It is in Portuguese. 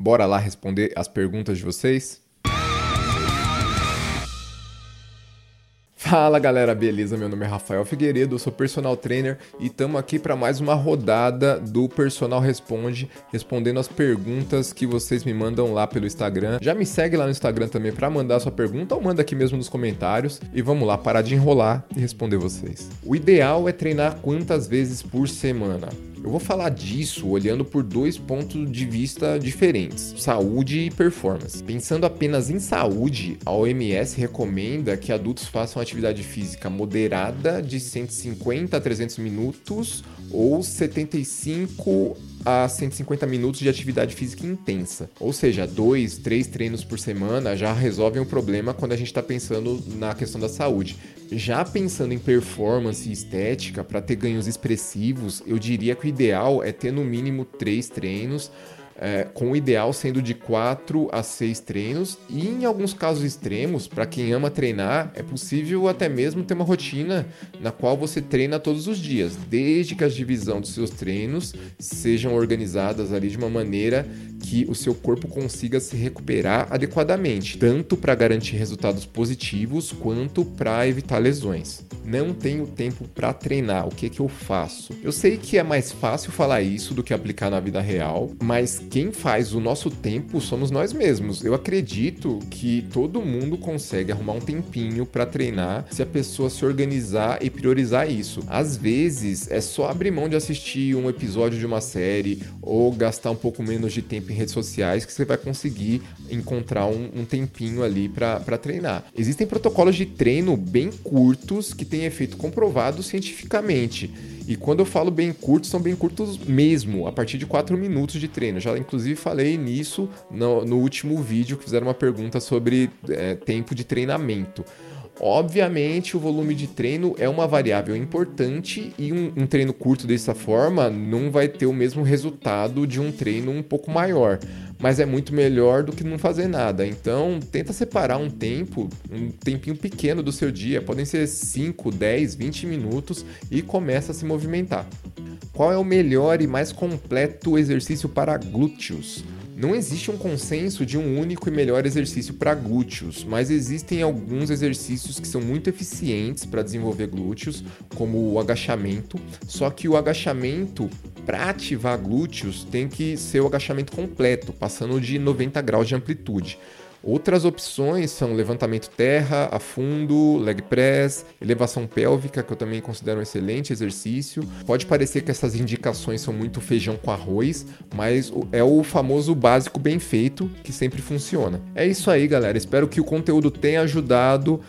Bora lá responder as perguntas de vocês? Fala galera, beleza? Meu nome é Rafael Figueiredo, sou personal trainer e estamos aqui para mais uma rodada do Personal Responde, respondendo as perguntas que vocês me mandam lá pelo Instagram. Já me segue lá no Instagram também para mandar sua pergunta ou manda aqui mesmo nos comentários e vamos lá parar de enrolar e responder vocês. O ideal é treinar quantas vezes por semana? Eu vou falar disso olhando por dois pontos de vista diferentes: saúde e performance. Pensando apenas em saúde, a OMS recomenda que adultos façam atividade física moderada de 150 a 300 minutos ou 75 a 150 minutos de atividade física intensa. Ou seja, dois, três treinos por semana já resolvem o problema quando a gente está pensando na questão da saúde. Já pensando em performance e estética, para ter ganhos expressivos, eu diria que o ideal é ter no mínimo três treinos é, com o ideal sendo de 4 a 6 treinos, e em alguns casos extremos, para quem ama treinar, é possível até mesmo ter uma rotina na qual você treina todos os dias, desde que a divisão dos seus treinos sejam organizadas ali de uma maneira que o seu corpo consiga se recuperar adequadamente, tanto para garantir resultados positivos quanto para evitar lesões. Não tenho tempo para treinar, o que que eu faço? Eu sei que é mais fácil falar isso do que aplicar na vida real, mas quem faz o nosso tempo somos nós mesmos. Eu acredito que todo mundo consegue arrumar um tempinho para treinar se a pessoa se organizar e priorizar isso. Às vezes é só abrir mão de assistir um episódio de uma série ou gastar um pouco menos de tempo em redes sociais que você vai conseguir encontrar um, um tempinho ali para treinar. Existem protocolos de treino bem curtos que têm efeito comprovado cientificamente. E quando eu falo bem curtos, são bem curtos mesmo, a partir de 4 minutos de treino. Já inclusive falei nisso no, no último vídeo que fizeram uma pergunta sobre é, tempo de treinamento. Obviamente, o volume de treino é uma variável importante e um, um, treino curto dessa forma não vai ter o mesmo resultado de um treino um pouco maior, mas é muito melhor do que não fazer nada. Então, tenta separar um tempo, um tempinho pequeno do seu dia, podem ser 5, 10, 20 minutos e começa a se movimentar. Qual é o melhor e mais completo exercício para glúteos? Não existe um consenso de um único e melhor exercício para glúteos, mas existem alguns exercícios que são muito eficientes para desenvolver glúteos, como o agachamento. Só que o agachamento para ativar glúteos tem que ser o agachamento completo, passando de 90 graus de amplitude. Outras opções são levantamento terra, a fundo, leg press, elevação pélvica, que eu também considero um excelente exercício. Pode parecer que essas indicações são muito feijão com arroz, mas é o famoso básico bem feito que sempre funciona. É isso aí, galera. Espero que o conteúdo tenha ajudado.